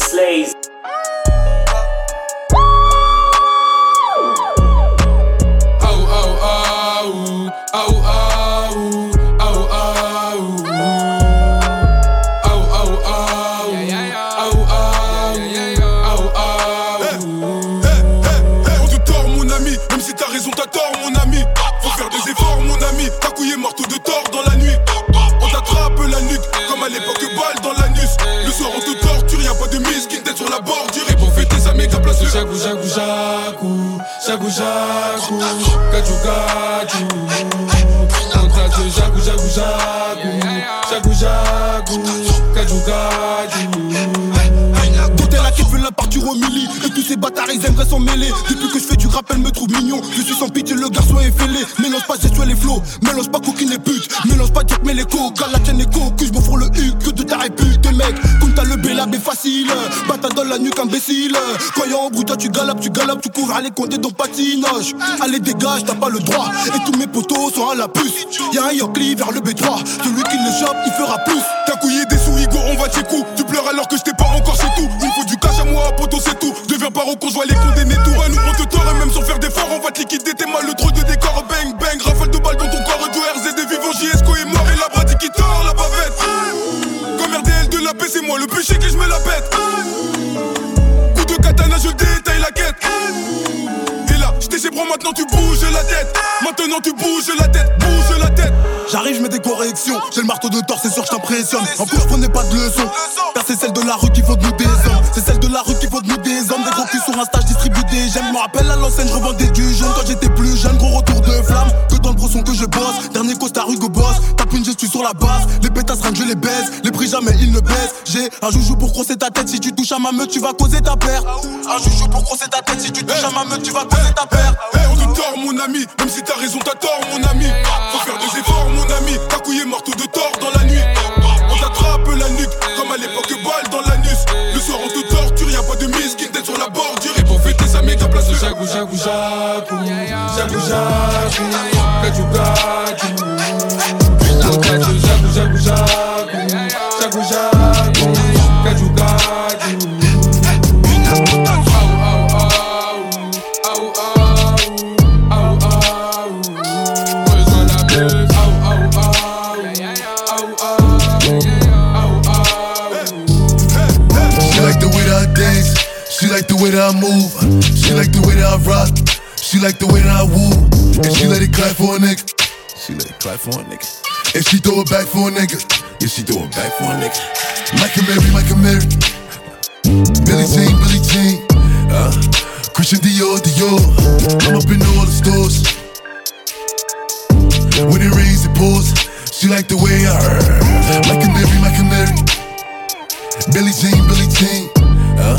slays. Jagu, jagu, jagu, jagu, jagu, gaju, jagu, jagu, jagu, jagu, jagu, gaju, gaju. Côté la qui veut la partir au ces bâtards ils aimeraient s'en mêler. Depuis que je fais du rap elle me trouve mignon. Je suis sans pitié le garçon est fêlé. Mélange pas gestuels les flots Mélange pas coquine et pute. Mélange pas Jack mais les coca La tienne est cocu Je m'offre le huc que de ta répute mec. Comme t'as le bélab est facile. Bata dans la nuque imbécile. Y'a en bruit toi tu galopes Tu galopes tu couvres Allez compter ton patinage Allez dégage t'as pas le droit. Et tous mes potos sont à la puce. Y'a un Yokli vers le B3 Celui qui le chope il fera plus. T'as couillé des sous Hugo on va tes coups Tu pleures alors que je t'ai pas encore c'est tout. Il faut du moi poto c'est tout. Deviens con je vois les condamnés tout nous on te tord et même sans faire d'efforts On va te liquider t'es mal le truc de décor. Bang bang rafale de balles dans ton corps Du RZ des vivants JSCO est mort et la brady qui tord la bavette. Comme RDL de la paix c'est moi le péché que je me la pète. Coup de katana je détaille la quête. Et là chez bras maintenant tu bouges la tête. Maintenant tu bouges la tête J'arrive, je mets des corrections. J'ai le marteau de tort, c'est sûr, je t'impressionne. En plus, prenais pas de leçons. Car c'est celle de la rue qui faut de nous des hommes. C'est celle de la rue qui faut de nous des hommes. Des gros sur un stage distribuent des j'aime. Me rappelle à l'enseigne, je du jaune quand j'étais plus jeune. Gros retour de flamme. Que dans le brosson que je bosse. Dernier costard Hugo Boss. Tape une gestu sur la base. Les pétasses rien je les baise. Les prix jamais ils ne baissent. J'ai un joujou pour crosser ta tête. Si tu touches à ma meute, tu vas causer ta perte. Un joujou pour crosser ta tête. Si tu touches à ma meute, tu vas causer ta perte. Hey, on te tord, mon ami. Même si t'as raison, t'as tort, mon ami. Faut faire des efforts, ami. T'as couillé marteau de tort dans la nuit. On t'attrape la nuque, comme à l'époque, balle dans l'anus. Le soir, on te torture, y'a pas de mise qui sur la bordure. Et pour fêter sa méga place jagu, jagu, gaju, gaju. Contato, jagu, I move. She like the way that I rock. She like the way that I woo. And she let it clap for a nigga. She let it clap for a nigga. And she throw it back for a nigga. Yeah, she throw it back for a nigga. Mike and Mary, Mike and Mary. Billie Jean, Billie Jean. Uh, Christian Dior, Dior. I'm up in all the stores. When it rains, it pours. She like the way I heard. Mike and Mary, Mike and Mary. Billie Jean, Billie Jean. Uh,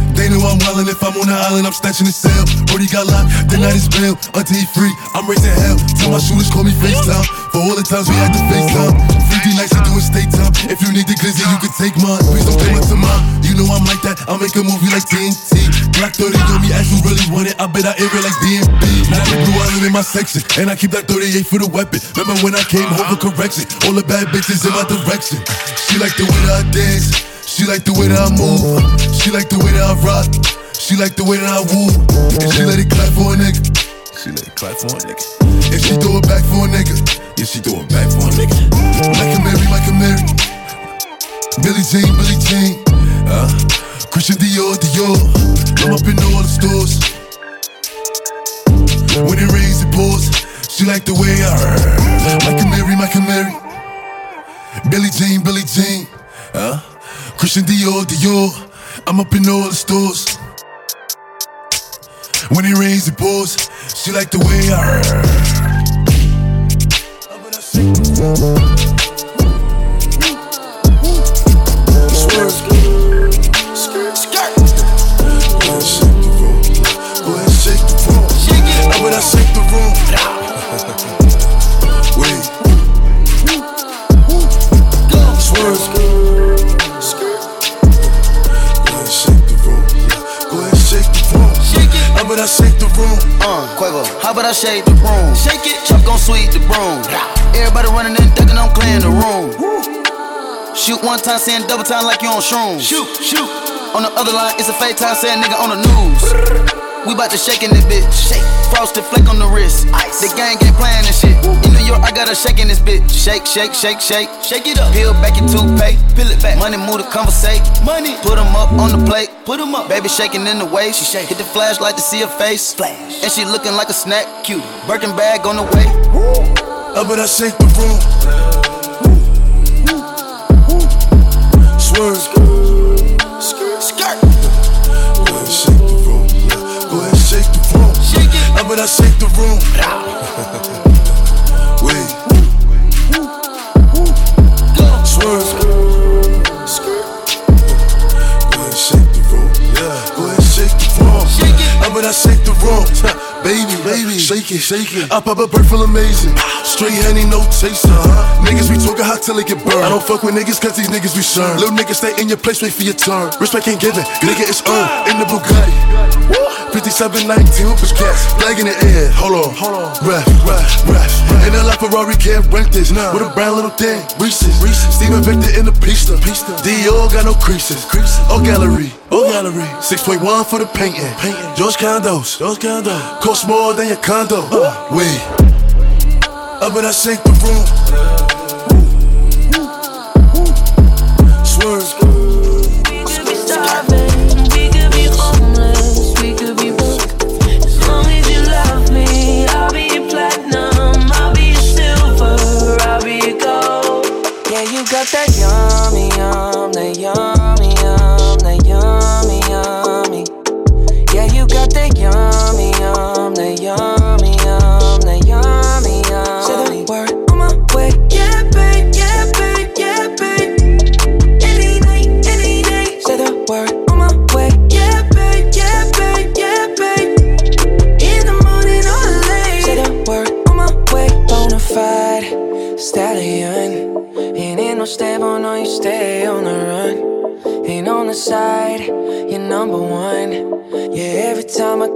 They know I'm wildin' if I'm on the island, I'm snatching the cell. Brody got locked, the night is bail. Until he free, I'm raising hell. Tell my shooters call me FaceTime. For all the times we had to FaceTime. 50 nights to do a state time. If you need the glizzy, you can take mine. Please don't play to mine. You know I'm like that, I'll make a movie like TNT. Black 30 on me, ask who really want it. I bet I air it like DMB. Now the blue island in my section, and I keep that 38 for the weapon. Remember when I came home for correction? All the bad bitches in my direction. She like the way I dance. She like the way that I move. She like the way that I rock. She like the way that I woo. And she let it clap for a nigga. She let it clap for a nigga. And she throw it back for a nigga. Yeah, she throw it back for a nigga. Like a Mary, like a Mary. Billie Jean, Billie Jean. Uh, Christian Dior, Dior. I'm up in all the stores. When it rains, it pours. She like the way I heard. Like a Mary, like a Mary. Billie Jean, Billie Jean. Uh, Christian Dior, Dior. I'm up in all the stores. When it rains, it pours. She like the way I Uh, how about I shake the room? Shake it, chop gon' sweep the broom. Everybody running and thinking I'm clearing the room. Shoot one time, saying double time like you on shrooms. Shoot, shoot. On the other line, it's a fake time, saying nigga on the news. We bout to shake in this bitch. Shake. Frosted flake on the wrist. Ice. The gang ain't playing this shit. In New York, I got a shake in this bitch. Shake, shake, shake, shake. Shake it up. Peel back your toothpaste. Peel it back. Money move to conversate. Money. Put them up on the plate. Put them up. Baby shaking in the way. She shake. Hit the flashlight to see her face. Flash. And she looking like a snack. Cute. Birkin bag on the way. Up and I shake the room. Swerve. I shake the room. Wait. Swerve. Go ahead, shake the room. Yeah. Go ahead, shake the room. Shake it. Up and I shake the room. Baby, baby, shake it, shake it. I pop a bird full amazing. Straight honey, no chaser. Uh-huh. Niggas be talking hot till they get burned. I don't fuck with niggas cause these niggas be sure. Little niggas stay in your place, wait for your turn. Respect ain't given, nigga it's earned. In the Bugatti. 5719, bitch cats. Flag in the air, hold on, hold on. Ref, ref, ref. In the life Ferrari can't rent this. Nah. With a brown little thing, Reese's. Reese's. Steven Victor in the pista. pista. Dior got no creases. creases. Oh gallery, oh gallery. 6.1 for the painting. painting. George Condos, George Condos. Cost more than your condo. Uh. Wait. Up and I shake the room.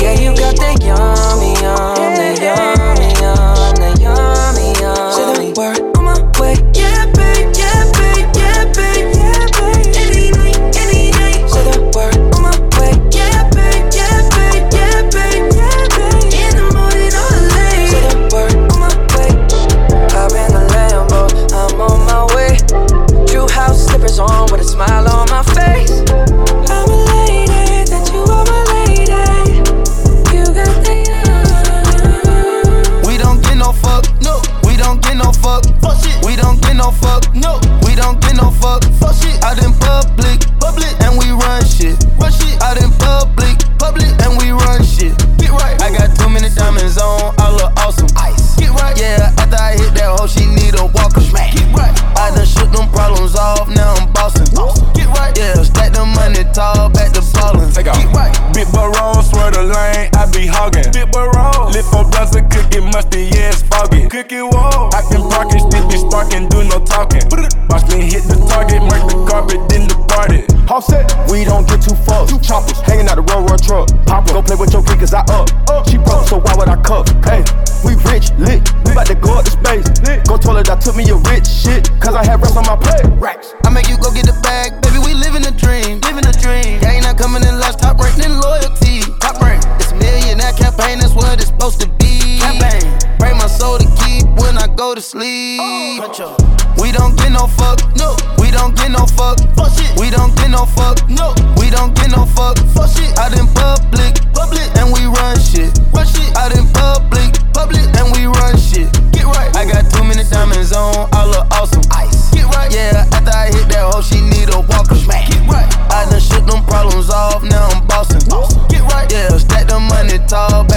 Yeah, you got that yummy, yum, that yummy, yum, that yummy, yum. Say the word tall, back to ballin'. Take off. Big baron swear the lane, I be hogging. Big baron lit for blunts and cookin' musty, yeah, it's foggy. Cookie wall, I can park it, still be sparkin', do no talkin'. Watch me hit the target, mark the carpet, then departed. Offset, we don't get too far. Two choppers hanging out the road truck. Pop up, go play with your kid, cause I up. up. She broke, so why would I cuff? Hey, we rich, lit. We bout to go up to space. Lit. Go toilet, I took me a rich shit, cause I had rest on my plate. Racks. I make you go get the bag, baby, we living a dream living a dream. Gang not coming in last, top ranked in loyalty. Top rank. It's a millionaire campaign, that's what it's supposed to be. Campaign. Pray my soul to keep when I go to sleep. Oh. We don't get no fuck, no. We don't get no fuck, fuck shit. We don't get no fuck, no. We don't get no fuck, fuck shit. Out in public, public, and we run shit, run shit. Out in public, public, and we run shit. Get right. I got too many diamonds on, I look awesome. Tall,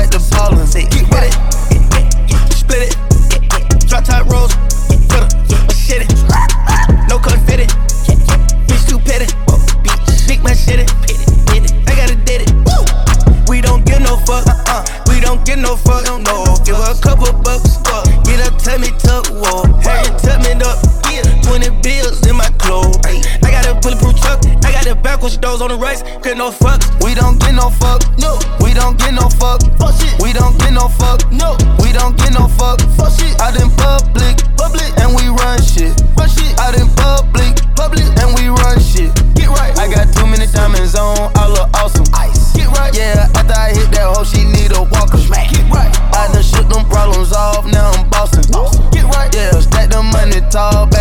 the backwards doors on the rights. Get no fucks. We don't get no fuck. No. We don't get no fuck. Fuck shit. We don't get no fuck. No. We don't get no fuck. Fuck shit. Out in public. Public. And we run shit. Run shit. Out in public. Public. And we run shit. Get right. I got too many diamonds on. I look awesome. Ice. Get right. Yeah. After I hit that hoe, she need a walker. Smack. Get right. I done shook them problems off. Now I'm bossing. Get right. Yeah. Stack the money tall.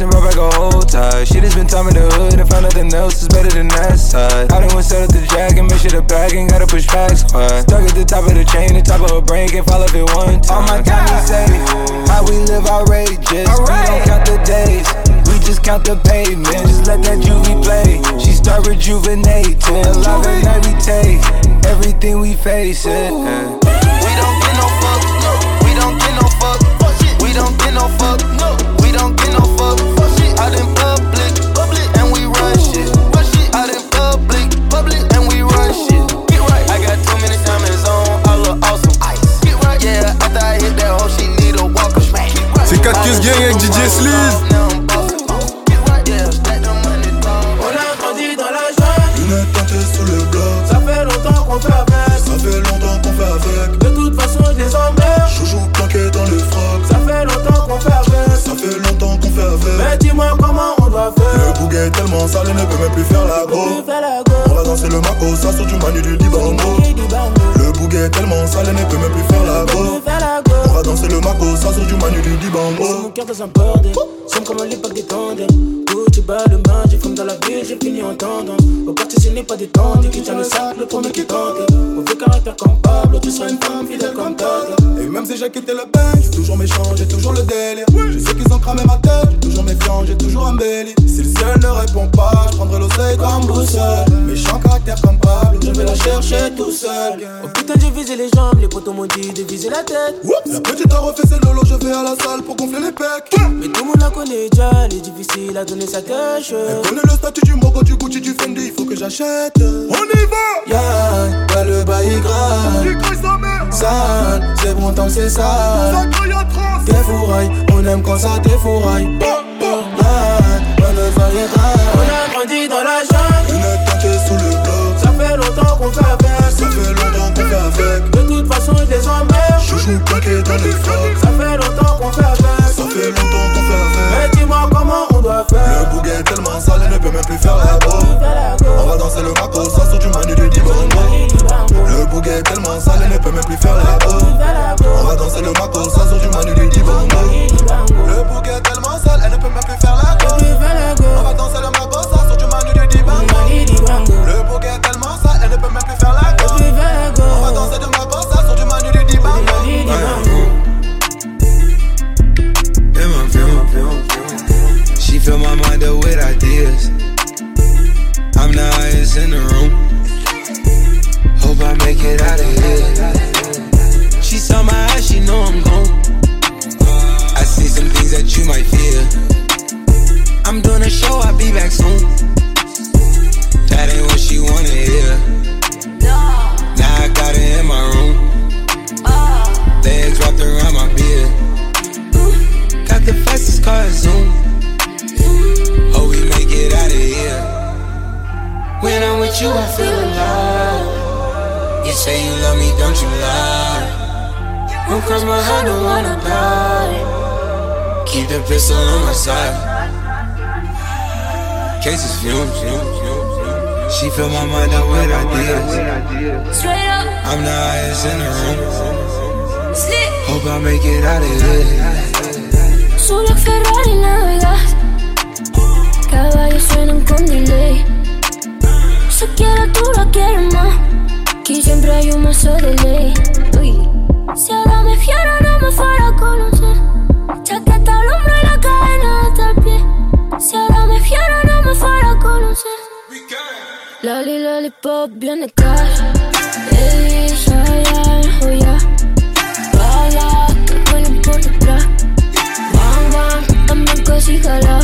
And brought back a whole tie. She just been time in the hood and found nothing else is better than that side. I done went set up the jack and make sure the bag ain't gotta push back squad. Stuck at the top of the chain, the top of her brain can't fall if it one time. All my time is safe. How we live outrageous. We don't count the days. We just count the pavement. Just let that juvie play. She start rejuvenating. Love and take Everything we face it. We don't get no fuck. No. We don't get no fuck. We don't get no fuck. No. We don't get no Gang avec DJ. On a grandi dans la jungle, Une tente sous le bloc, ça fait longtemps qu'on fait avec. ça fait longtemps qu'on fait avec. De toute façon, je les emmerde, Chouchou planqué dans le froc, ça fait longtemps qu'on fait avec. ça fait longtemps qu'on fait avec. Mais dis-moi comment on doit Le faire. bouguet est tellement sale, il ne peut même plus faire la go. On va danser le mako, ça sort du manu du dibango. et du bango. Le bouguet est tellement sale, il ne peut même plus faire la go. Va danser le mako, ça sort du manu du Mon dibango. cœur dans un bordel, sommes comme à l'époque des tendres. Où tu bats le match, j'ai comme dans la ville, j'ai fini en tendance. Au quartier, ce n'est pas des tendres, qui tient le sac, le premier qui tente. Mauvais caractère comme Pablo, tu seras une femme fidèle comme Todd. Et même si j'ai quitté le bench, j'suis toujours méchant, j'ai toujours le délire. Je sais qu'ils ont cramé ma tête, j'suis toujours méfiant, j'ai toujours un belly. Si le ciel ne répond pas, j'prendrai l'oseille comme boussole. Méchant caractère comme Pablo, je vais la chercher tout seul. Oh putain, j'ai visé les jambes, les potos m'ont dit de viser la tête. Oups, la petite a refait ses lolo, je vais à la salle pour gonfler les pecs. Mais tout le monde la connaît déjà, elle est difficile à donner sa cache. Elle connaît le statut du Mogo, du Gucci, du Fendi, il faut que j'achète. On y va! Ya, ouais, le bail grave. Sale, c'est bon tant que c'est sale. T'es fourraille, on aime quand ça défouraille. Ouais, le bail est grave. On a grandi dans la jungle, tente sous le bloc, ça fait longtemps qu'on fait avec. ça fait longtemps qu'on fait avec. De toute façon, je les emmerde. Chouchou plaqué dans les frocs, Ça fait longtemps qu'on fait avec. ça fait longtemps qu'on fait avec. Mais dis-moi comment on doit Le faire. bouguet est tellement sale, il ne peut même plus faire la go. On va danser le mako, ça sort du manu du dibango. Le bouguet est tellement sale, il ne peut même plus faire la go. On va danser le mako, ça sort du manu du dibango. Le bouguet est tellement sale, elle ne peut même plus faire la go. On va danser le mako, ça sort du manu du dibango. Le bouguet est tellement sale, elle ne peut même plus faire la go. Fill my mind up with ideas. I'm the highest in the room. Hope I make it out of here. She saw my eyes, she know I'm gone. I see some things that you might fear. I'm doing a show, I'll be back soon. That ain't what she wanna hear. Now I got it in my room. Legs wrapped around my beard. Got the fastest car Zoom. When I'm with you, I feel alive. You say you love me, don't you lie? Don't cross my heart, don't wanna die. keep the pistol on my side. Cases fumes. She fill my mind up with ideas. Straight up, I'm the highest in the room. Hope I make it out of here. Solo Ferrari navegas. Caballos suenan con delay. Se quiere tú la quieres más. Aquí siempre hay un mazo de ley. Uy. Si ahora me fiera, no me fuera a conocer. Chaqueta al hombro y la cadena hasta el pie. Si ahora me fiera, no me fuera a conocer. Loli, lollipop, viene cash. Ella, ya, joya. Bala, que vuelen por detrás. Bang, bang, dame cosígala.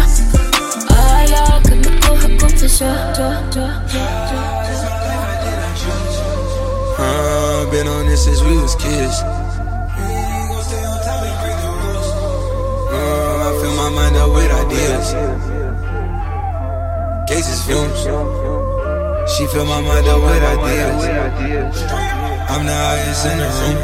Ala, que me coja confesar. Uh, been on this since we was kids. Uh, I fill my mind up with ideas. Cases fumes. She fill my mind up with ideas. I'm the highest in the room.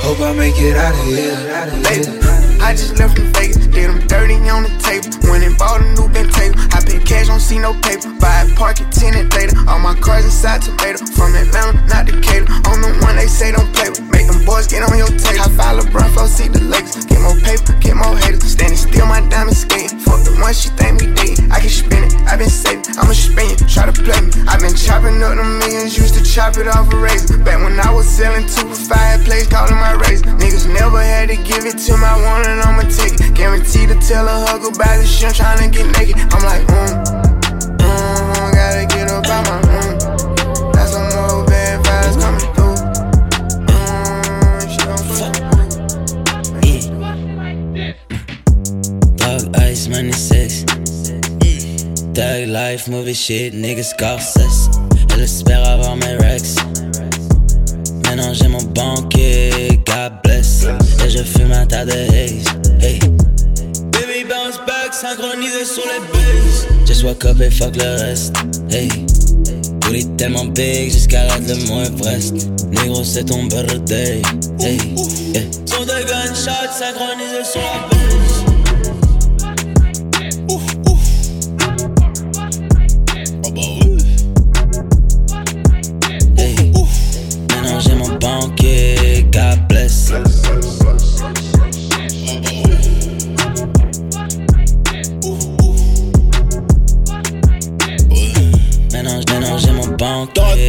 Hope I make it out of here. I just left from Vegas, did them dirty on the table. Went and bought a new Ben table. I pay cash, don't see no paper. Buy a park, it tenant later. All my cars inside tomato. From Atlanta, not Decatur. On the one they say don't play with. Make them boys get on your tape. I file LeBron, flow, see the Lakers. Get more paper, get more haters. Standing still, my diamond skating. Fuck the one she think we did. I can spin it, i been saving. I'ma spin it, try to play me. i been chopping up the millions, used to chop it off a razor. Back when I was selling two for calling my razor. Niggas never had to give it to my one and I'ma take it. Guaranteed to tell a hug about shit, I'm tryna get naked. I'm like, mm, mm, gotta get up out my room. Got some bad vibes coming through. Mm, she fuck. Ice, money sex. Thug life, movie shit, niggas. Elle espère avoir mes rex. Mon banquier, God bless. Et je fume un tas de haze. Hey. Baby bounce back, synchronisé sur les bases. Just woke up et fuck le reste. Hey. Booty tellement big, j'escalade le mont Everest. Négro, c'est ton birthday. Hey. Yeah. Son de gunshots synchronisé sur la base.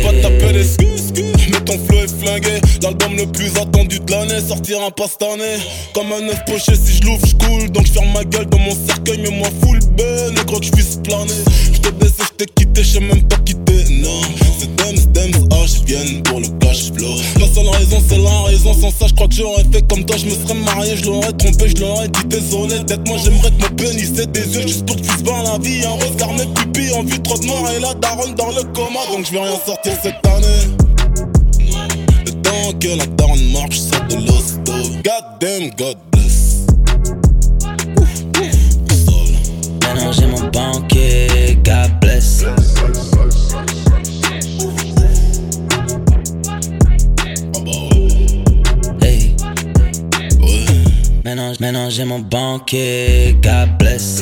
Pas taper skis. Mais ton flow est flingué. L'album le plus attendu de l'année sortira pas cette année. Comme un œuf poché, si je l'ouvre, je coule. Donc je ferme ma gueule dans mon cercueil, mais moi full ben. Et que je puisse planer. Je baissé, t'ai quitté, je sais même pas quitter. Non, c'est Dems, Dems, H, viennent pour le cash flow. La seule raison, c'est la raison. Sans ça, je crois que j'aurais fait comme toi. Je me serais marié, je l'aurais trompé, je l'aurais dit désolé. Peut-être moi, j'aimerais que mon pénis des yeux juste pour que tu puisses voir la vie. Un regard, mes pupilles, en vue trop de mort. Et la daronne dans le coma, donc je vais rien sortir cette année. Le temps que la daronne marche, sort de l'hosto. God damn, God bless. Maintenant j'ai mon banquier, God bless. J'ai mon banquier, God bless.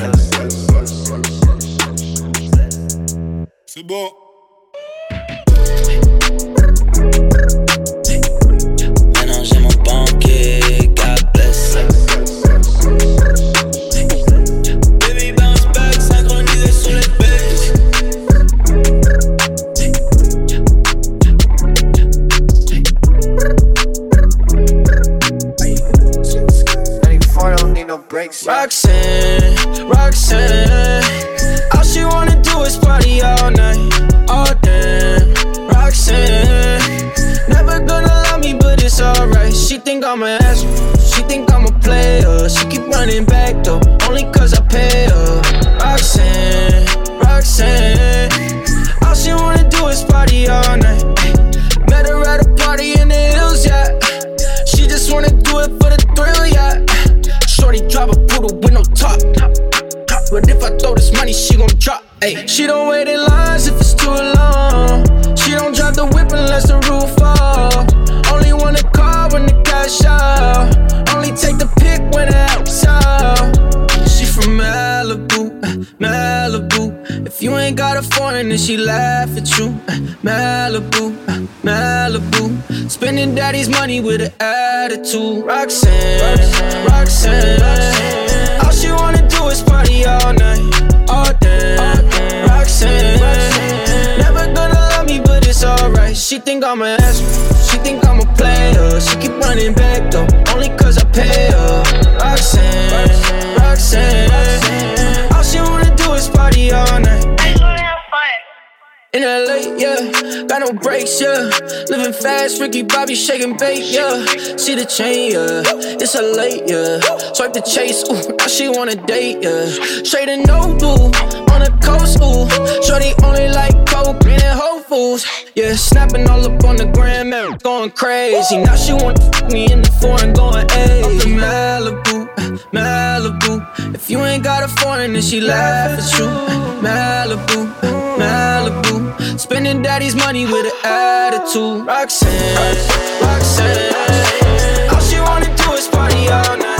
C'est bon. And she laugh at you. Uh, Malibu, uh, Malibu. Spending daddy's money with an attitude. Roxanne, Roxanne. All she wanna do is party all night, all day. Roxanne, never gonna love me, but it's alright. She think I'm an ass, she think I'm a player. She keep running back though, only cause I pay her. Roxanne, Roxanne. All she wanna do is party all. In LA, yeah, got no brakes, yeah. Living fast, Ricky Bobby shaking bait, yeah. See the chain, yeah. It's a late, yeah. Swipe the chase, ooh, now she wanna date, yeah. Straight and no blue, on the coast, ooh. Shorty only like coke and Whole Foods, yeah. Snapping all up on the gram, man, going crazy. Now she wanna fuck me in the foreign, going hey. Malibu, Malibu. If you ain't got a foreign, then she laugh at you. Malibu, Malibu. Spending daddy's money with an attitude. Roxanne, Roxanne. All she wanna do is party all night,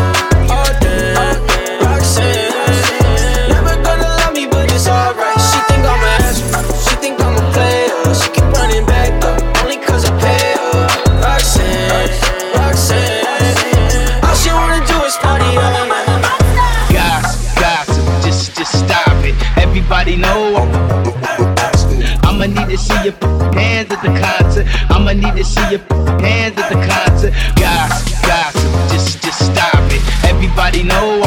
Everybody know I'ma need to see your hands at the concert. I'ma need to see your hands at the concert. Guys, gossip, just, just stop it. Everybody know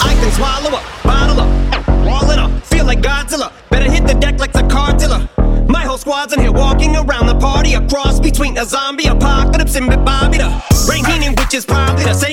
I can swallow up, bottle up, wall it up, feel like Godzilla. Better hit the deck like the cartilla. My whole squad's in here walking around the party, a cross between a zombie apocalypse and Bobby is probably the same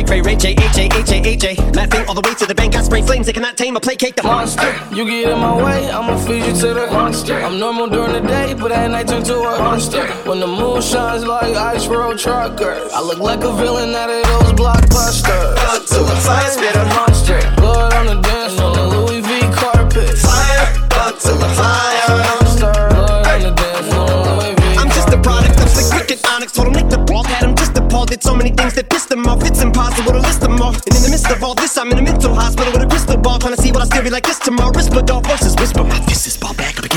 This beat is Craig Ray Ray J H A H A H A. Laughing all the way to the bank, I spray flames, they cannot tame or placate the monster. You get in my way, I'ma feed you to the monster. I'm normal during the day, but at night turn to a monster. When the moon shines like ice road truckers, I look like a villain out of those blockbusters. To the fire, spit a monster. Blood on the list. And in the midst of all this, I'm in a mental hospital with a crystal ball, trying to see what I still be like this tomorrow. Risperdal voices whisper, my fist is ball back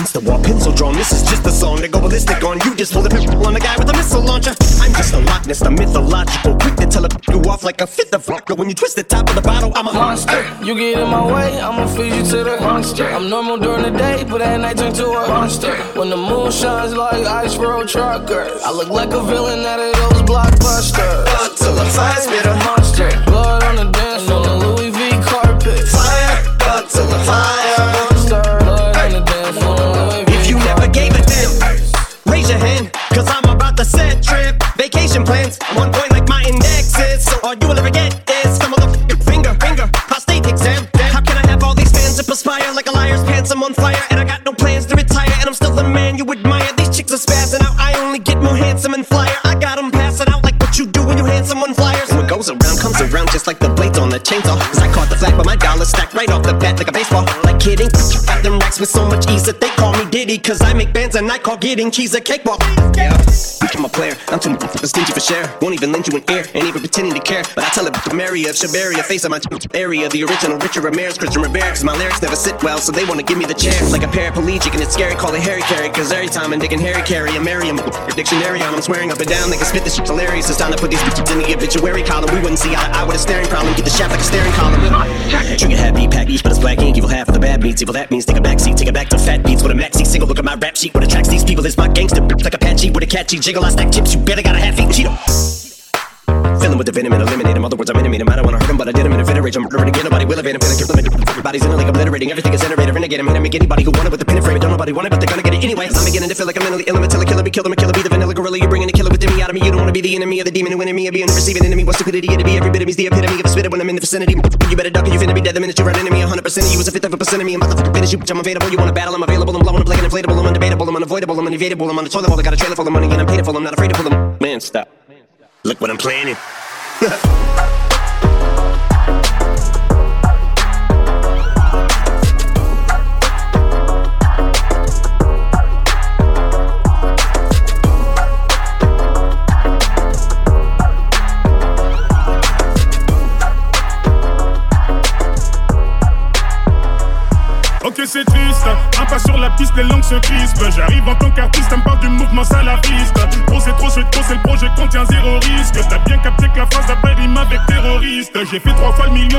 up against the wall. Pencil drawn. This is just a song to go ballistic on. You just pull the pistol on the guy with a missile launcher. I'm just a Loch Ness, the mythological, quick to tell you off like a fifth of vodka. When you twist the top of the bottle, I'm a monster. You get in my way, I'ma feed you to the monster. I'm normal during the day, but at night turn to a monster. When the moon shines like ice road truckers, I look like a villain out of those blockbusters. Up to the fire, spit a monster. Blood on the dance Cause I make bands and I call getting cheese a cakewalk. Yeah, I'm a player, I'm too stingy for share. Won't even lend you an ear, ain't even pretending to care. But I tell it to Mary of Shabaria, face of my area. The original Richard Ramirez, Christian Rivera. Cause my lyrics never sit well, so they wanna give me the chair. Like a paraplegic and it's scary, call it Harry Carry. Cause every time I'm digging Harry Carry, a Merriam dictionary on, I'm swearing up and down. They can spit this shit hilarious. It's time to put these bitches in the obituary column. We wouldn't see eye to eye with a staring problem. Get the shaft like a staring column. Trigger happy pack each, but it's black ink. Evil half of the bad meats. Evil that means take a back seat, take it back to fat beats with a maxi single. Look at my rap sheet. What attracts these people is my gangster like Apache with a catchy jiggle. I stack chips. You better got a half eat Cheeto. Fill him with the venom and eliminate him. Other words, I'm intimate him. I don't wanna hurt him, but I did him in a. I'm murdering again. Nobody will evade them. Everybody's in a like obliterating. Everything is iterator. Renegade him. Hit. Make anybody who wanted with the pin and frame. Don't nobody want it, but they're gonna get it anyway. I'm beginning to feel like I'm mentally ill. I'm a killer. Be killer. Be killer. Be the vanilla gorilla. You're bringing a killer within me out of me. You don't wanna be the enemy of the demon who enemy of being the receiving enemy. What stupidity to be every bit of me's the epitome of a spitter when I'm in the vicinity. You better duck or you finna be dead the minute you run into me. 100% of you is a fifth of a percent of me. I'm about to finish you, bitch. I'm available. You wanna battle? I'm available. I'm blowing up an inflatable. I'm undebatable. I'm unavoidable. I'm unevadable. I'm on the toilet bowl. I got a trailer full of money and I'm paid full. I'm not afraid to pull them. Man, stop. Look what I'm planning. c'est triste. Un pas sur la piste, les langues se crispent. J'arrive en tant qu'artiste, on me du mouvement salafiste.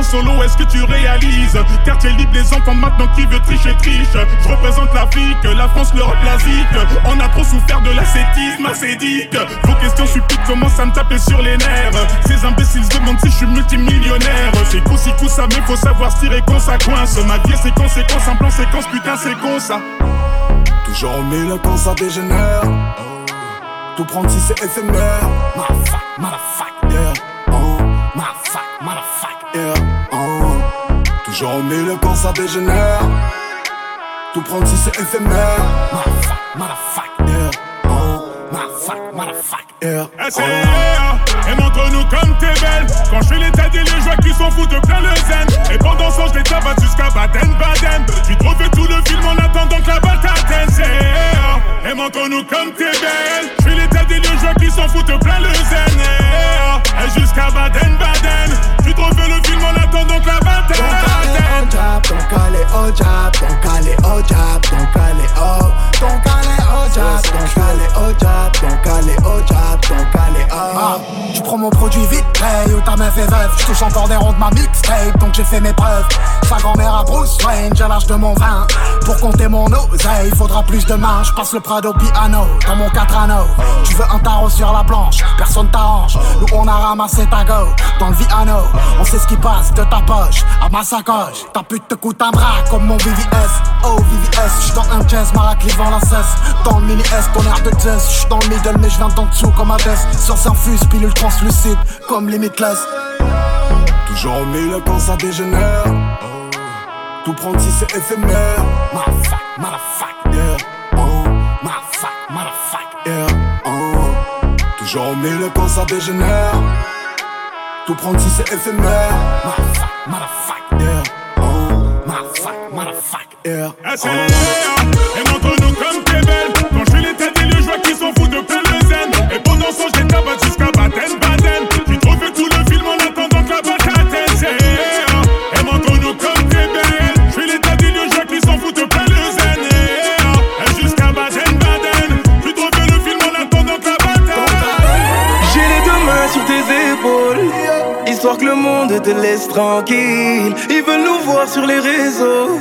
Solo, est-ce que tu réalises? Quartier libre, les enfants maintenant qui veut tricher, triche. Je représente l'Afrique, la France, l'Europe, l'Asie. On a trop souffert de l'ascétisme acédique. Vos questions stupides commencent à me taper sur les nerfs. Ces imbéciles demandent si je suis multimillionnaire. C'est coup si coup ça, mais faut savoir se tirer quand ça coince. Ma vie, c'est conséquence, un plan séquence, putain, c'est con ça. Toujours au milieu quand ça dégénère. Tout prendre si c'est éphémère. Motherfuck, motherfuck, yeah. Oh, motherfuck, motherfuck, yeah. Oh. Toujours au milieu quand ça dégénère. Tout prendre si c'est éphémère. Motherfuck, motherfuck, yeah. Oh, motherfuck, motherfuck, yeah. SR, et montre nous comme t'es belle. Quand je fais l'état des les joies qui s'en foutent plein le zen. Et pendant ce temps je les tabasse jusqu'à Baden-Baden. J'ai trop tout le film en attendant que la balle t'atteigne. Et montre nous comme t'es belle. Je fais l'état des les joies qui s'en foutent plein le zen. Et jusqu'à Baden-Baden. J'ai trop le film en attendant que la balle t'atteigne. Ton calé au jab, ton calé au jab, ton calé au Ton calé au jab, ton calé au jab, ton calé au jab, ton calé au. Tu prends mon produit vite, paye, ou ta meuf est veuve, je touche encore des ronds de ma mixtape, donc j'ai fait mes preuves. Sa grand-mère à Bruce Wayne, j'ai l'âge de mon vin. Pour compter mon oseille, il faudra plus de mains, je passe le Prado piano, dans mon 4 anneaux. Tu veux un tarot sur la planche, personne t'arrange. Nous on a ramassé ta go, dans le Viano. On sait ce qui passe de ta poche à ma sacoche. Ta pute te coûte un bras comme mon VVS. Oh VVS, j'suis dans un jazz, Maraclive en la cesse. Dans le mini S, ton air de jazz. J'suis dans le middle, mais j'viens d'en dessous comme Hades. Sur infuse, pilule translucide, comme Limitless. Toujours au milieu quand ça dégénère. Tout prendre si c'est éphémère. Motherfuck, motherfuck, yeah. Oh, motherfuck, motherfuck, yeah. Oh. Toujours au milieu quand ça dégénère. Tout prendre si c'est éphémère. Motherfuck, motherfuck, yeah. Oh, motherfuck, motherfuck, yeah. SR, et montre-nous comme t'es Ce temps, je tabasse jusqu'à. Tu monde te laisse tranquille. Ils veulent nous voir sur les réseaux.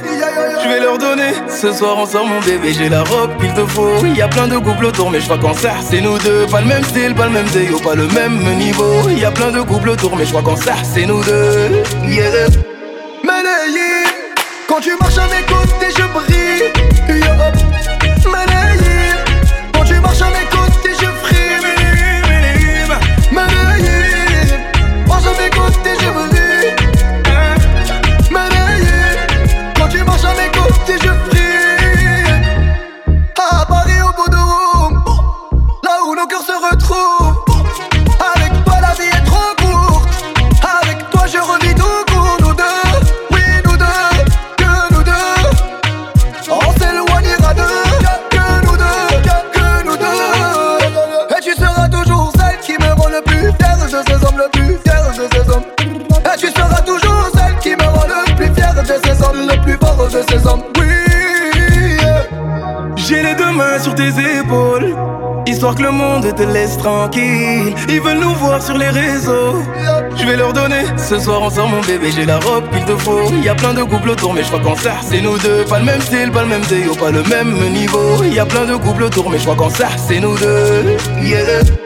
Je vais leur donner. Ce soir on sort mon bébé, j'ai la robe qu'il te faut. Y a plein de couples autour, mais je crois qu'en ça c'est nous deux. Pas le même style, pas le même déo, pas le même niveau. Y a plein de couples autour, mais je crois qu'en ça c'est nous deux. Yeah. Medellin, quand tu marches à mes côtés, je brille. Medellin, quand tu marches à mes côtés, soir on sort mon bébé, j'ai la robe qu'il te faut. Y a plein de couples autour, mais je crois qu'en ça c'est nous deux. Pas le même style, pas le même déo, pas le même niveau. Y a plein de couples autour, mais je crois qu'en ça c'est nous deux. Yeah.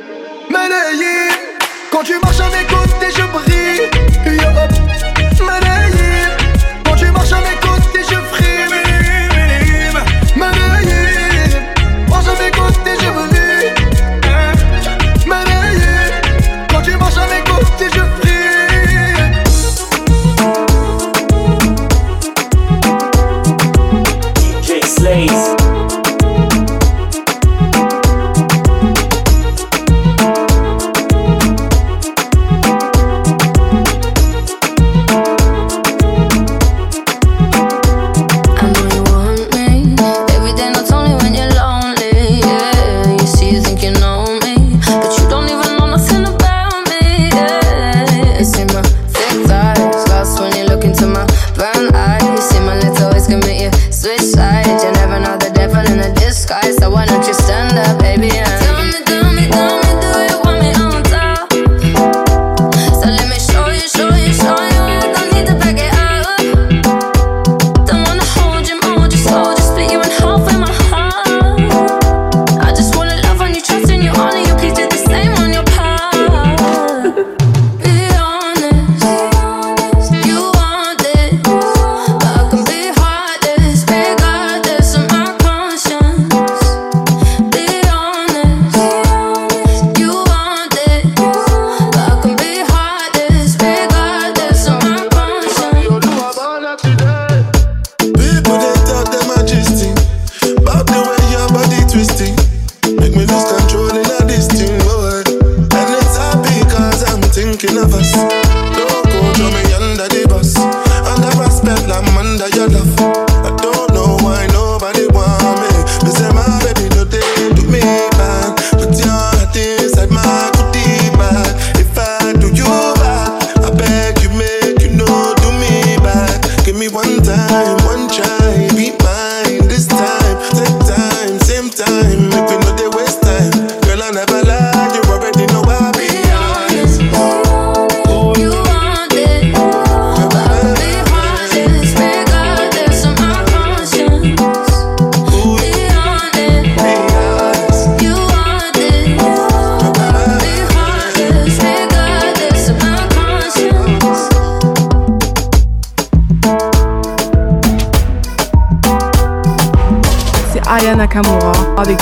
Avec.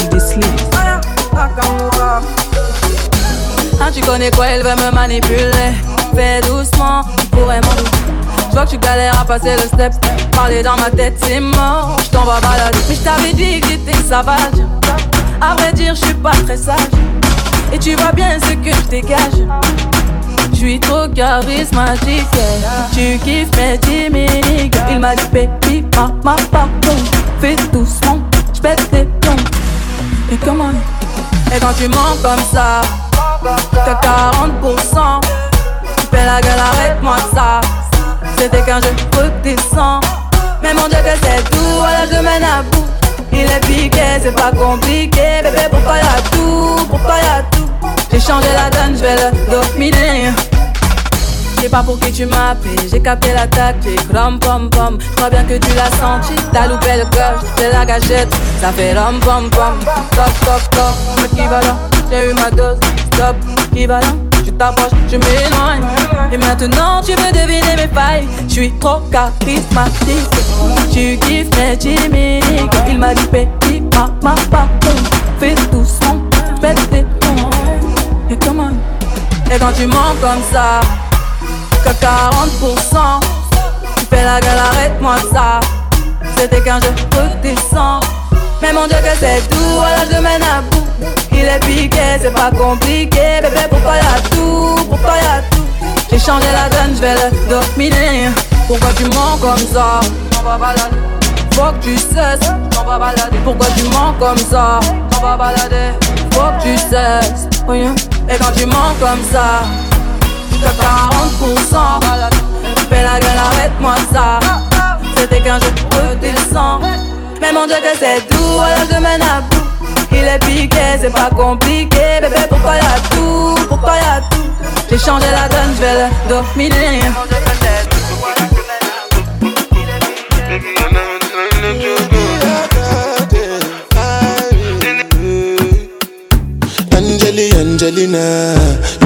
Ah, tu connais quoi, elle veut me manipuler. Fais doucement, tu pourrais m'en. Je vois que tu galères à passer le step. Parler dans ma tête, c'est mort. Je t'en vais balader. Mais je t'avais dit que j'étais sauvage. À vrai dire, je suis pas très sage. Et tu vois bien ce que je dégage. Je suis trop charismatique. Tu kiffes mes timides. Il m'a dit, baby, ma, ma, pardon. Fais doucement, Et comment Et quand tu mens comme ça, t'as 40%. Tu fais la gueule, arrête-moi ça. C'était qu'un jeu redescend. Mais mon Dieu, que c'est tout, voilà, je mène à bout. Il est piqué, c'est pas compliqué. Bébé, pourquoi y'a tout? Pourquoi y'a tout? J'ai changé la donne, je vais le dominer. Je sais pas pour qui tu m'as appelé, j'ai capté la tactique, rom pom pom. Je crois bien que tu l'as senti, t'as loupé le cœur, c'est la gâchette, ça fait rom pom pom. Toc toc toc, équivalent, j'ai eu ma dose, stop, équivalent. Tu t'approches, je m'éloigne. Et maintenant tu veux deviner mes failles. Je suis trop charismatique. Tu kiffes mes timides. Il m'a dit petit, ma, ma, pardon. Fais doucement, pète tes plombs. Et comment? Et quand tu mens comme ça, que 40%, tu fais la gueule, arrête-moi ça. C'était qu'un jeu redescend. Mais mon Dieu que c'est tout, voilà je mène à bout. Il est piqué, c'est pas compliqué. Bébé, pourquoi y'a tout? Pourquoi y'a tout? J'ai changé la donne, je vais le dominer. Pourquoi tu mens comme ça? On va balader. Faut que tu cesses, on va balader. Pourquoi tu mens comme ça? On va balader. Faut que tu cesses. Hein. Et quand tu mens comme ça, t'as 40%. Fais la gueule, arrête-moi ça. C'était qu'un jeu redescend. Mais mon Dieu que c'est doux, voilà je mène à bout. Il est piqué, c'est pas compliqué. Bébé, pourquoi y'a tout? Pourquoi y'a tout? J'ai changé la donne, je vais le dominer. Angeli, Angelina,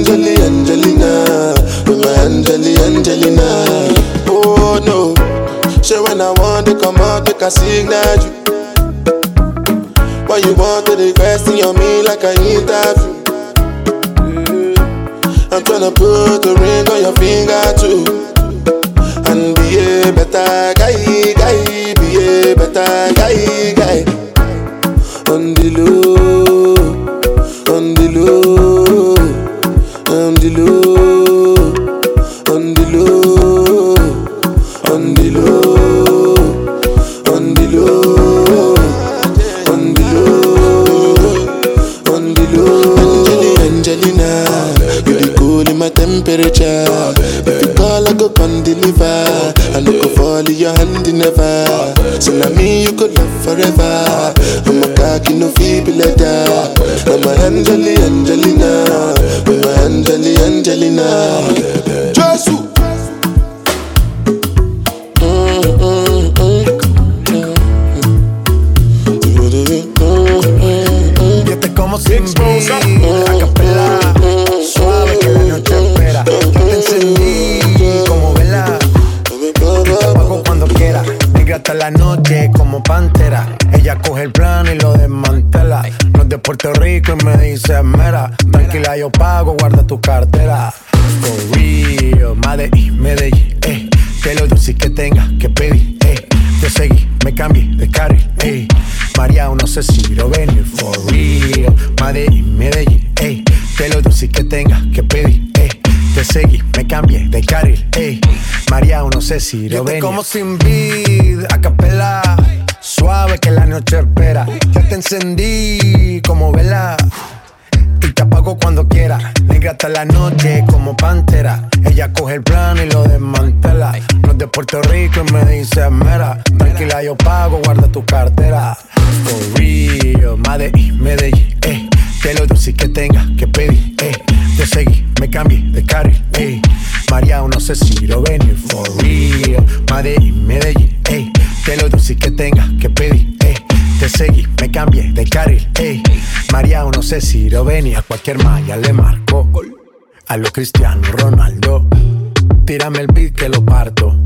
I'm Angeli Angelina, I'm a Angeli Angelina. Oh no, so when I want to come out, make a signal you. Tranquila, yo pago, guarda tu cartera. For real, Madrid, Medellín, eh. Que lo dulce que tenga que pedir, eh. Te seguí, me cambié de carril, eh. María, no sé si lo venir, for real. Madrid, Medellín, eh. Que lo dulce que tenga que pedir, eh. Te seguí, me cambié de carril, eh. María, no sé si lo venir. como sin vid, a capela. Suave que la noche espera. Ya te encendí como vela y te apago cuando quiera. Negra hasta la noche como pantera. Ella coge el plano y lo desmantela. No es de Puerto Rico y me dice mera. Tranquila, yo pago, guarda tu cartera. For real, Madrid, Medellín, eh. Que lo dulce que tenga que pedir, eh. Te seguí, me cambié de carril, eh. María, no sé si lo venir. For real, Madrid, Medellín, eh. Que lo dulce que tenga que pedir, eh. Te seguí, me cambié de carril, ey. María, no sé si lo venía, cualquier malla le marco. A lo Cristiano Ronaldo, tírame el beat que lo parto.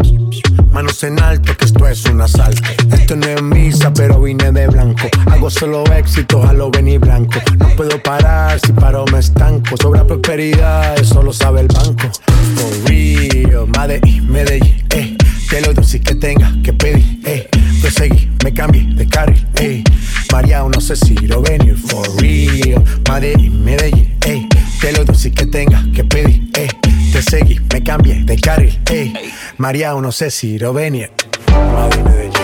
Manos en alto, que esto es un asalto. Esto no es misa, pero vine de blanco. Hago solo éxito, a lo venir blanco. No puedo parar, si paro me estanco. Sobra prosperidad, eso lo sabe el banco. For real, Madrid, Medellín, eh. Que lo dulce que tenga que pedir, eh. Te seguí, me cambié de carril, ey. María, no sé si lo venir, for real. Madrid, Medellín, ey. Que lo dulce que tenga que pedir, ey. Te seguí, me cambié de carril, ey. María, no sé si lo venir. Madrid, Medellín.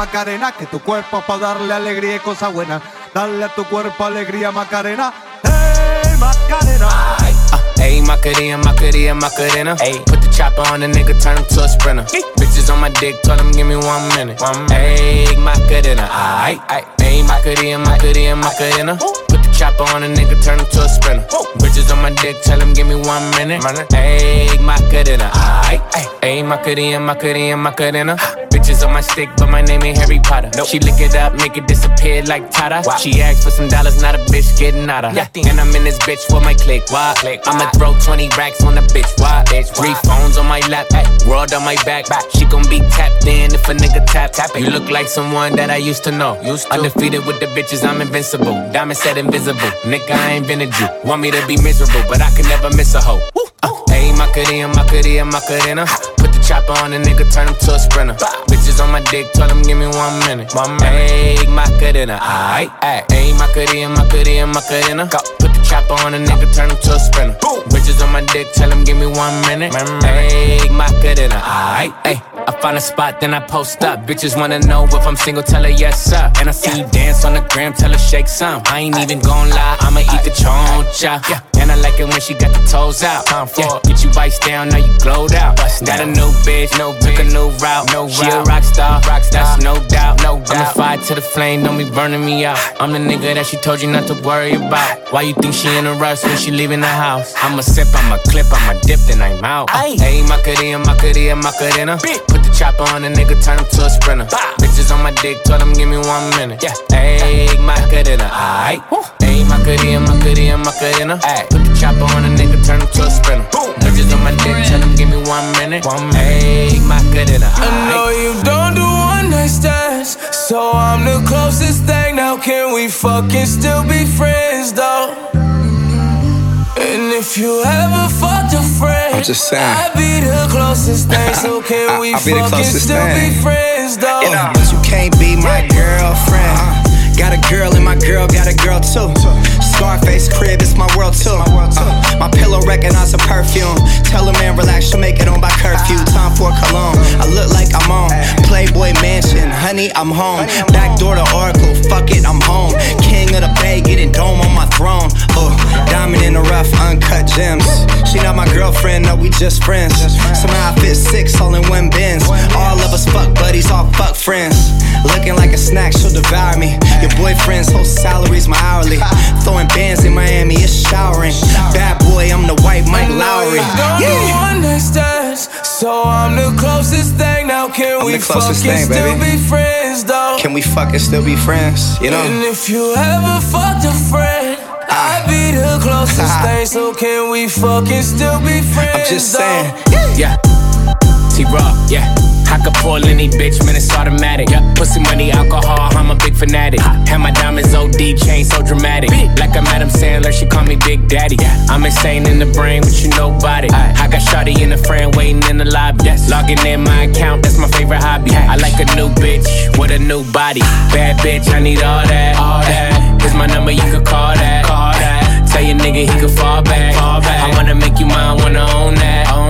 Macarena, que tu cuerpo para darle alegría y cosa buena. Dale a tu cuerpo alegría Macarena, hey Macarena. Ayy, Macarena, Macarena, Macarena. Ayy, put the chopper on the nigga, turn him to a sprinter. Bitches on my dick, tell him give me one minute. One Ayy, Macarena, aight, aight. Ayy, Macarena, Macarena, Macarena. Put the chopper on a nigga, turn him to a sprinter. Bitches on my dick, tell him give me one minute. Ayy, Macarena, aight. Ayy, Macarena, Macarena, Macarena. On my stick, but my name ain't Harry Potter. She lick it up, make it disappear like Tata. She asked for some dollars, not a bitch getting out of. And I'm in this bitch with my click. Why? click. I'ma throw 20 racks on the bitch. Why? Bitch. Three phones on my lap, world on my back. She gon' be tapped in if a nigga tap. tap You look like someone that I used to know. Undefeated with the bitches, I'm invincible. Diamond said invisible. Nigga, I ain't been a Jew. Want me to be miserable, but I can never miss a hoe. Uh, Ayy, Macarena, Macarena, Macarena. Put the chopper on a nigga, turn him to a sprinter. Bitches on my dick, tell him give me one minute. One minute. Ayy, Macarena, aight. Ayy, Macarena, Macarena, Macarena. Put the chopper on a nigga, turn him to a sprinter. Bitches on my dick, tell him give me one minute. Ayy, Macarena, aight. Ayy, I find a spot, then I post up. Bitches wanna know if I'm single, tell her yes, sir. And I see you dance on the gram, tell her shake some. I ain't even gon' lie, I'ma eat the choncha. And I like it when she got the toes out. Yeah, get you vice down, now you glowed out. Got a new bitch, no took a new route. No she a rock star, rock star. that's no doubt. No doubt. I'm the fire to the flame, don't be burning me out. I'm the nigga that she told you not to worry about. Why you think she in a rush when she leaving the house? I'ma sip, I'ma clip, I'ma dip, then I'm out. Ayy, Macarena, Macarena, Macarena. Put the chopper on a nigga, turn him to a sprinter. Bitches on my dick, told him give me one minute. Yeah, ayy, Macarena, aight. Ayy, Macarena, Macarena, Macarena. Ayy, put the chopper on a nigga, turn him to a sprinter. Bitches on my dick, tell him give me one minute. One minute. Ayy, Macarena, I know you don't do one night stands, so I'm the closest thing. Now can we fucking still be friends if you ever fucked a friend, I'm just saying. I'd be the closest thing. So can we I'll be the fucking closest still thing. be friends though? Uh, but you can't be my girlfriend. Got a girl and my girl got a girl too. Scarface crib, it's my world too. Uh, my pillow recognize a perfume. Tell a man relax, she'll make it on by curfew. Time for cologne. I look like I'm on Playboy Mansion. Honey, I'm home. Back door to Oracle. Fuck it, I'm home. King of the Bay, getting dome on my throne. Oh, diamond in the rough, uncut gems. She not my girlfriend, no, we just friends. Somehow I fit six all in one bins. All of us fuck buddies, all fuck friends. Looking like a snack, she'll devour me. Your boyfriend's whole salary's my hourly. Throwing bands in Miami, it's showering. Bad boy, I'm the white Mike Lowrey. Don't do one night so I'm the closest thing. Now can I'm we fucking thing, still baby. be friends though? Can we fucking still be friends? You know? And if you ever fucked a friend, ah. I'd be the closest thing. So can we fucking still be friends? I'm just though? saying. Yeah. T-Raw, yeah. I could pull any bitch, man, it's automatic. Yeah. Pussy money, alcohol, I'm a big fanatic. Have my diamonds OD, chain so dramatic. Like I'm Adam Sandler, she call me Big Daddy. I'm insane in the brain, but you know about it. I got Shawty in the friend waiting in the lobby. Logging in my account, that's my favorite hobby. I like a new bitch with a new body. Bad bitch, I need all that. All that. Here's my number, you could call that. Call that. Tell your nigga he could fall back. Fall back. I wanna make you mine, wanna own that. Own that.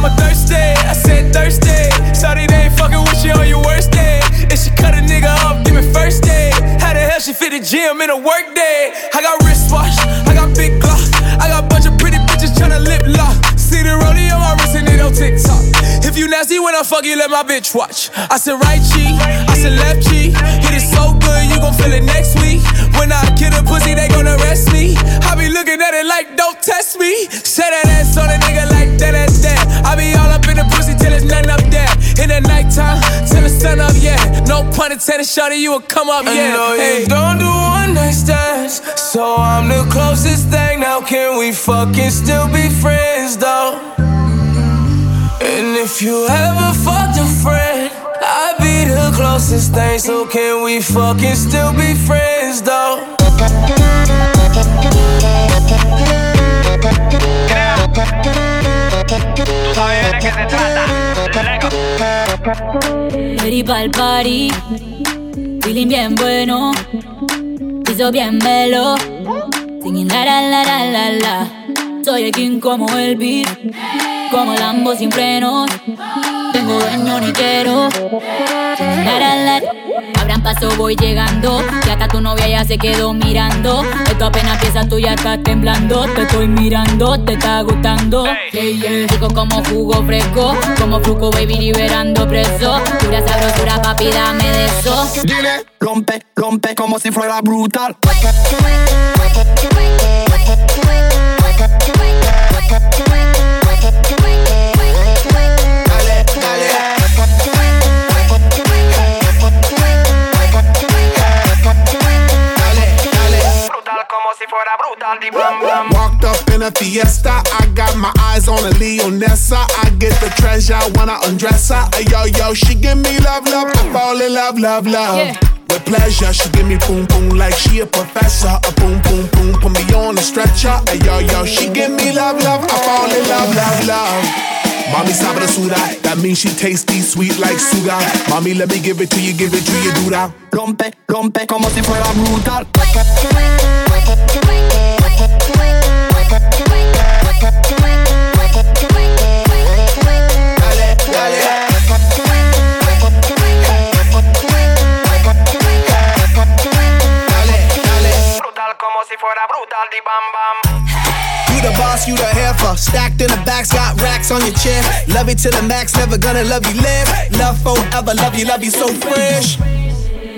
Mama thirsty, I said thirsty. Sorry they ain't fucking with you on your worst day. If she cut a nigga off, give me first day. How the hell she fit the gym in a work day? I got wristwatch, I got big glock, I got bunch of pretty bitches tryna lip lock. See the rodeo, my wrist and it on TikTok. If you nasty when I fuck you, let my bitch watch. I said right cheek, I said left cheek. Hit it so good, you gon' feel it next week. When I kill a pussy, they gon' arrest me. I be looking at it like, don't test me. Say that ass on a nigga like that, that's that. I be all up in the pussy till there's nothing up there. In the nighttime, till the sun up, yeah. No pun intended, shawty, you will come up, I yeah. know Hey. you don't do one night stands, so I'm the closest thing. Now can we fucking still be friends though? And if you ever fucked a friend, I'd be the closest thing. So can we fucking still be friends though? Ready pa'l party, feeling bien bueno, piso bien velo, singing la la la la la la. Soy el king como el beat, como Lambo sin frenos. Tengo dueño ni quiero. La, la, la. Abran paso, voy llegando. Que hasta tu novia ya se quedó mirando. Esto apenas empieza, tú ya estás temblando. Te estoy mirando, te está gustando. Yeah. Rico como jugo fresco. Como fruco, baby, liberando preso. Pura sabrosura, papi, dame de eso. Dile, rompe, rompe como si fuera brutal. Walked up in a fiesta, I got my eyes on a Leonessa. I get the treasure when I undress her. Ay, yo, yo, she give me love, love, I fall in love, love, love. Yeah. With pleasure, she give me boom, boom like she a professor. A boom, boom, boom, put me on a stretcher. Ay, yo, yo, she give me love, love, I fall in love, love, love. Mommy sabe sudar, that means she tasty, sweet like sugar. Mommy, let me give it to you, give it to you, do that. Rompe, rompe como si fuera brutal. You the boss, you the heifer. Stacked in the backs, got racks on your chin. Love you to the max, never gonna love you live. Love forever, love you, love you so fresh.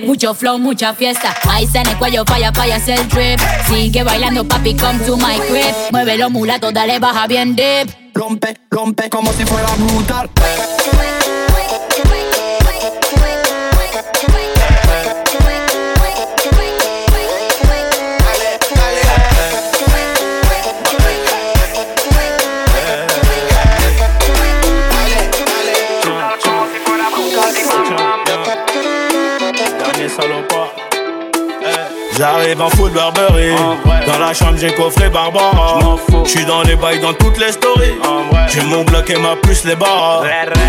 Mucho flow, mucha fiesta. Ice en el cuello, falla, falla, es el trip. Sigue bailando, papi, come to my crib. Muévelo, mulato, dale, baja bien deep. Rompe, rompe como si fuera brutal. La chambre j'ai coffré Barbara. J'suis dans les bails dans toutes les stories. J'ai mon bloc et ma plus les barres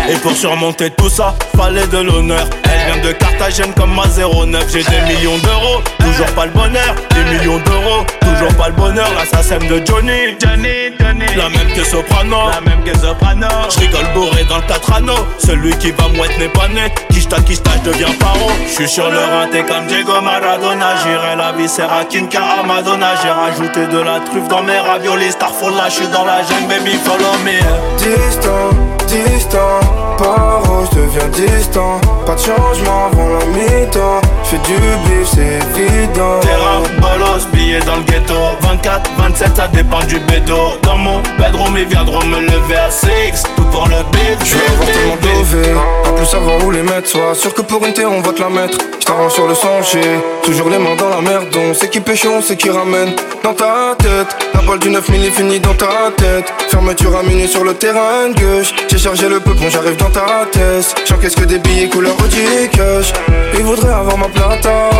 Et pour surmonter tout ça Fallait de l'honneur. Elle vient de Carthagène comme ma 09 J'ai des millions d'euros Toujours pas le bonheur. Des millions d'euros Toujours pas le bonheur Là ça sème de Johnny. Johnny, Johnny. La même que Soprano. La même que Soprano. J'rigole bourré dans le 4 anneaux Celui qui va mouette n'est pas né Kishta Kishta j'deviens paro. J'suis sur le rinté comme Diego Maradona. J'irai la c'est Rakin car à Madonna. J'ai rajouté de la truffe dans mes raviolis. Starfall là j'suis dans la jungle baby follow me. Distant, distant, pas rouge devient distant. Pas de changement avant la mi-temps. J'fais du bif, c'est évident. Terrain, bolos, billets dans le ghetto 24, 27, ça dépend du bédo. Dans mon bedroom, ils viendront me lever à 6 Tout pour le bif, Je veux avoir tellement dové, en plus savoir où les mettre Sois sûr que pour une terre on va te la mettre. J't'arrange sur le sentier, toujours les mains dans la merde On sait qui pêche, on sait qui ramène. Dans ta tête, la balle du 9000 est finie dans ta tête. Fermeture à minuit sur le terrain gauche. J'ai chargé le peupon, j'arrive dans ta tête. J'encaisse que des billets couleur Audi cash? Ils voudraient avoir ma plata.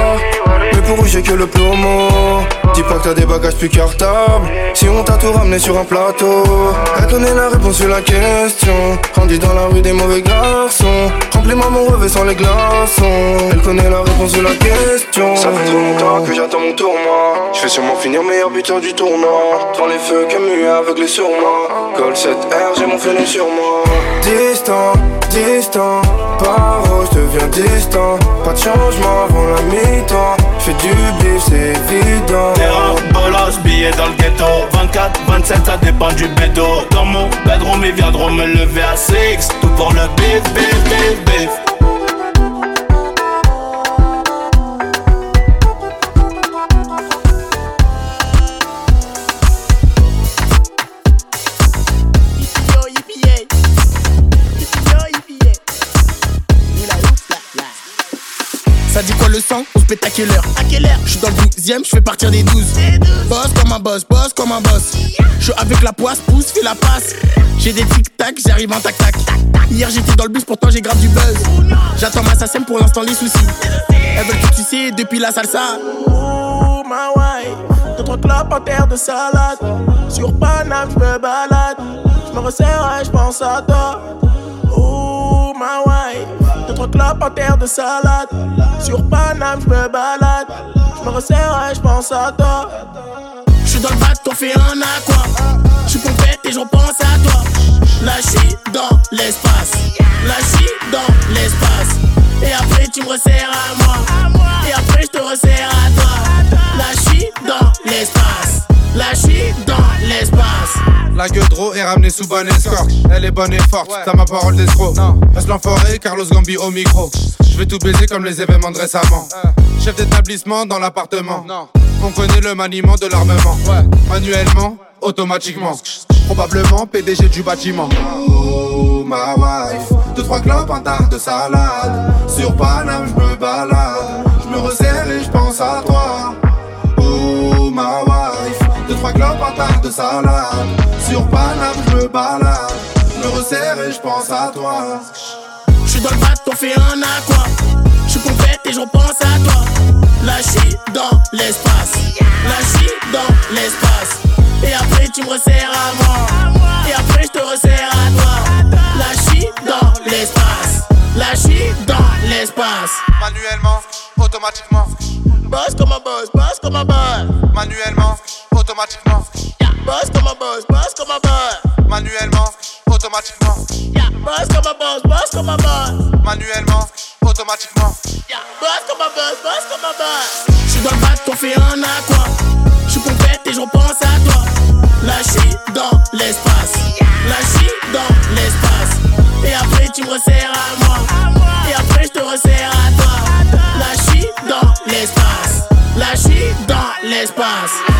Mais pour eux j'ai que le plomo Dis pas que des bagages plus cartables. Si on t'a tout ramené sur un plateau Elle connaît la réponse sur la question. Grandi dans la rue des mauvais garçons Remplis-moi mon revêt sans les glaçons. Elle connaît la réponse sur la question. Ça fait trop longtemps que j'attends mon tour moi Je vais sûrement finir meilleur buteur du tournoi. Devant les feux Camus aveuglé sur moi. Col 7R j'ai mon fenêtre sur moi. Distant, distant Pas rouge deviens distant? Pas de changement avant la mi-temps J'fais du bif c'est évident. Terrain, bolos, billets dans le ghetto. 24, 27, ça dépend du bédo. Dans mon bedroom, ils viendront me lever à 6 Tout pour le bif, bif, bif, bif le sang On se pète à quelle heure? À quelle heure Je suis dans le 12ème, je fais partir des 12 Boss comme un boss, boss comme un boss. Je suis avec la poisse, pousse, fais la passe. J'ai des tic-tac, j'arrive en tac-tac. Hier j'étais dans le bus, pourtant j'ai grave du buzz. J'attends ma SACEM pour l'instant les soucis. Elles veulent tout tisser depuis la salsa. Oh ma wife, deux trois clopes en terre de salade. Sur Paname, je me balade. Je me resserre et je pense à toi. Oh ma wife, deux trois clopes en terre de salade. Sur Paname, je me balade. Je me resserre et je pense à toi. Je J'suis dans le bac, on fait un aqua. J'suis pompette et j'en pense à toi. La chie dans l'espace. La chie dans l'espace. Et après tu me resserres à moi. Et après je te resserre à toi. La chie dans l'espace. La chie dans. La gueudreau est ramenée sous bonne escorte. Elle est bonne et forte, t'as ma parole d'escroc. Reste l'enfoiré, Carlos Gambi au micro. Je vais tout baiser comme les événements de récemment. Chef d'établissement dans l'appartement. On connaît le maniement de l'armement. Manuellement, automatiquement. Probablement PDG du bâtiment. Oh ma wife, deux trois clopes, un de salade. Sur Paname, je me balade. Je me resserre et je pense à toi. Oh ma wife, deux trois clopes, un tas de salade. Sur Paname, je me balade. Je me resserre et je pense à toi. J'suis dans le bac, on fait un aqua. J'suis pompette et j'en pense à toi. La chie dans l'espace. La chie dans l'espace. Et après tu me resserres à moi. Et après je te resserre à toi. La chie dans l'espace. La chie dans l'espace. Manuellement, automatiquement. Boss comme un boss, boss comme un boss. Manuellement, automatiquement. Boss comme un boss, boss comme un boss. Manuellement, automatiquement. Boss comme un boss, boss comme un boss. Manuellement, automatiquement. Boss comme un boss, boss comme un boss. J'suis dans le bac, on fait un aqua. J'suis pompette et j'en pense à toi. La chie dans l'espace. La chie dans l'espace. Et après tu me resserres à moi. Et après je te resserre à toi l'espace. La Chine dans l'espace.